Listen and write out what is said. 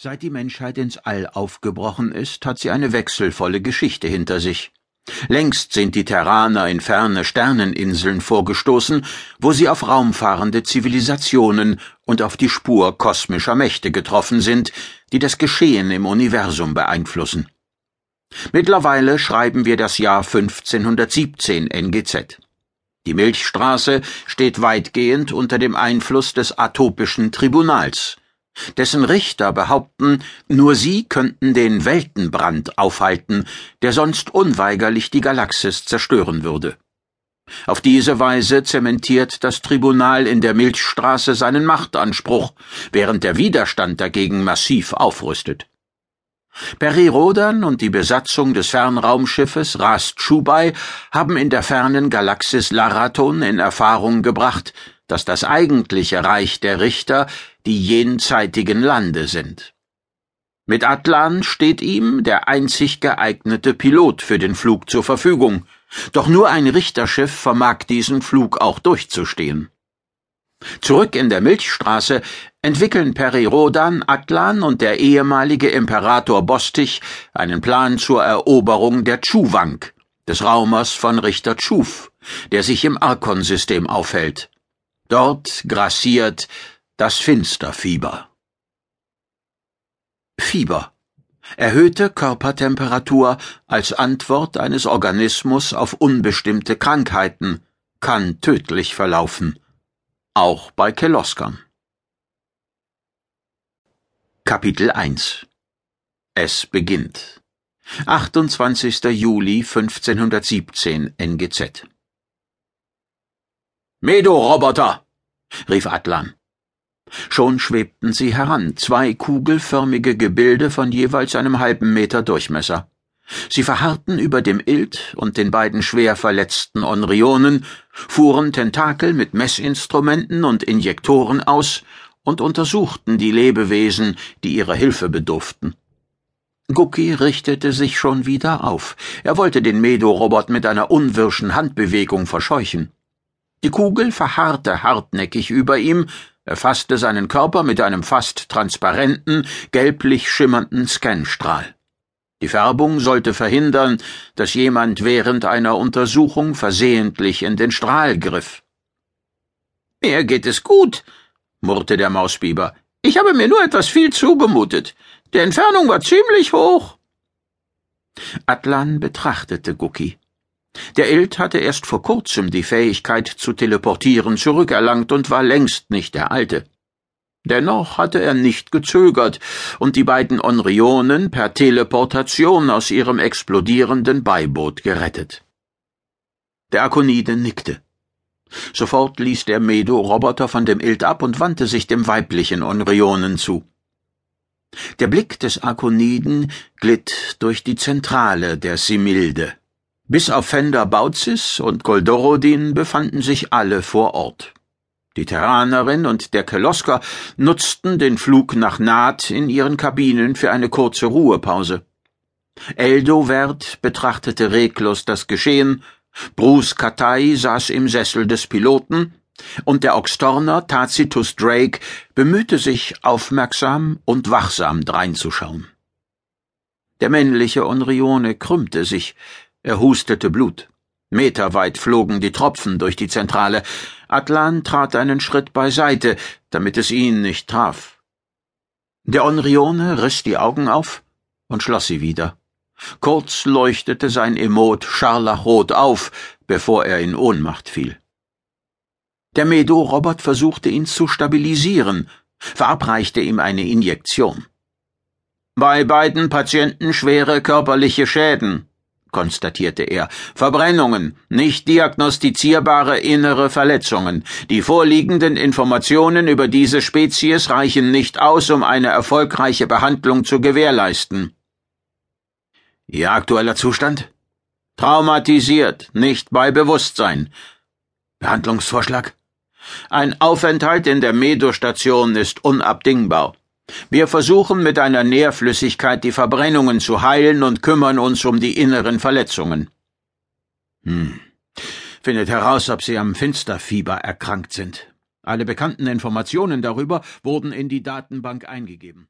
Seit die Menschheit ins All aufgebrochen ist, hat sie eine wechselvolle Geschichte hinter sich. Längst sind die Terraner in ferne Sterneninseln vorgestoßen, wo sie auf raumfahrende Zivilisationen und auf die Spur kosmischer Mächte getroffen sind, die das Geschehen im Universum beeinflussen. Mittlerweile schreiben wir das Jahr 1517 NGZ. Die Milchstraße steht weitgehend unter dem Einfluss des atopischen Tribunals dessen Richter behaupten, nur sie könnten den Weltenbrand aufhalten, der sonst unweigerlich die Galaxis zerstören würde. Auf diese Weise zementiert das Tribunal in der Milchstraße seinen Machtanspruch, während der Widerstand dagegen massiv aufrüstet. Perirodan und die Besatzung des Fernraumschiffes Rast Schubai haben in der fernen Galaxis Laraton in Erfahrung gebracht, dass das eigentliche Reich der Richter die jenseitigen Lande sind. Mit Atlan steht ihm der einzig geeignete Pilot für den Flug zur Verfügung, doch nur ein Richterschiff vermag diesen Flug auch durchzustehen. Zurück in der Milchstraße entwickeln Perirodan, Atlan und der ehemalige Imperator Bostich einen Plan zur Eroberung der Chuwank, des Raumers von Richter Chuf, der sich im Arkon-System aufhält. Dort grassiert das Finsterfieber. Fieber. Erhöhte Körpertemperatur als Antwort eines Organismus auf unbestimmte Krankheiten kann tödlich verlaufen. Auch bei Keloskern. Kapitel 1 Es beginnt. 28. Juli 1517 NGZ Medo-Roboter! rief Atlan. Schon schwebten sie heran, zwei kugelförmige Gebilde von jeweils einem halben Meter Durchmesser. Sie verharrten über dem Ild und den beiden schwer verletzten Onrionen, fuhren Tentakel mit Messinstrumenten und Injektoren aus und untersuchten die Lebewesen, die ihrer Hilfe bedurften. Gucki richtete sich schon wieder auf. Er wollte den Medo-Robot mit einer unwirschen Handbewegung verscheuchen. Die Kugel verharrte hartnäckig über ihm, erfasste seinen Körper mit einem fast transparenten, gelblich schimmernden Scanstrahl. Die Färbung sollte verhindern, dass jemand während einer Untersuchung versehentlich in den Strahl griff. Mir geht es gut, murrte der Mausbiber. Ich habe mir nur etwas viel zugemutet. Die Entfernung war ziemlich hoch. Atlan betrachtete Gucki. Der Eld hatte erst vor kurzem die Fähigkeit zu teleportieren zurückerlangt und war längst nicht der alte. Dennoch hatte er nicht gezögert und die beiden Onrionen per Teleportation aus ihrem explodierenden Beiboot gerettet. Der Akonide nickte. Sofort ließ der Medo-Roboter von dem Ild ab und wandte sich dem weiblichen Onrionen zu. Der Blick des Akoniden glitt durch die Zentrale der Similde. Bis auf Fender Bauzis und Goldorodin befanden sich alle vor Ort. Die Terranerin und der Kelosker nutzten den Flug nach Naht in ihren Kabinen für eine kurze Ruhepause. Eldowert betrachtete reglos das Geschehen, Bruce Katai saß im Sessel des Piloten, und der Oxtorner Tacitus Drake bemühte sich, aufmerksam und wachsam dreinzuschauen. Der männliche Onrione krümmte sich, er hustete Blut. Meterweit flogen die Tropfen durch die Zentrale. Atlan trat einen Schritt beiseite, damit es ihn nicht traf. Der Onrione riss die Augen auf und schloss sie wieder. Kurz leuchtete sein Emot scharlachrot auf, bevor er in Ohnmacht fiel. Der Medo-Robot versuchte ihn zu stabilisieren, verabreichte ihm eine Injektion. Bei beiden Patienten schwere körperliche Schäden, konstatierte er. Verbrennungen, nicht diagnostizierbare innere Verletzungen. Die vorliegenden Informationen über diese Spezies reichen nicht aus, um eine erfolgreiche Behandlung zu gewährleisten. Ihr aktueller Zustand? Traumatisiert, nicht bei Bewusstsein. Behandlungsvorschlag? Ein Aufenthalt in der Medostation ist unabdingbar. Wir versuchen mit einer Nährflüssigkeit die Verbrennungen zu heilen und kümmern uns um die inneren Verletzungen. Hm. Findet heraus, ob Sie am Finsterfieber erkrankt sind. Alle bekannten Informationen darüber wurden in die Datenbank eingegeben.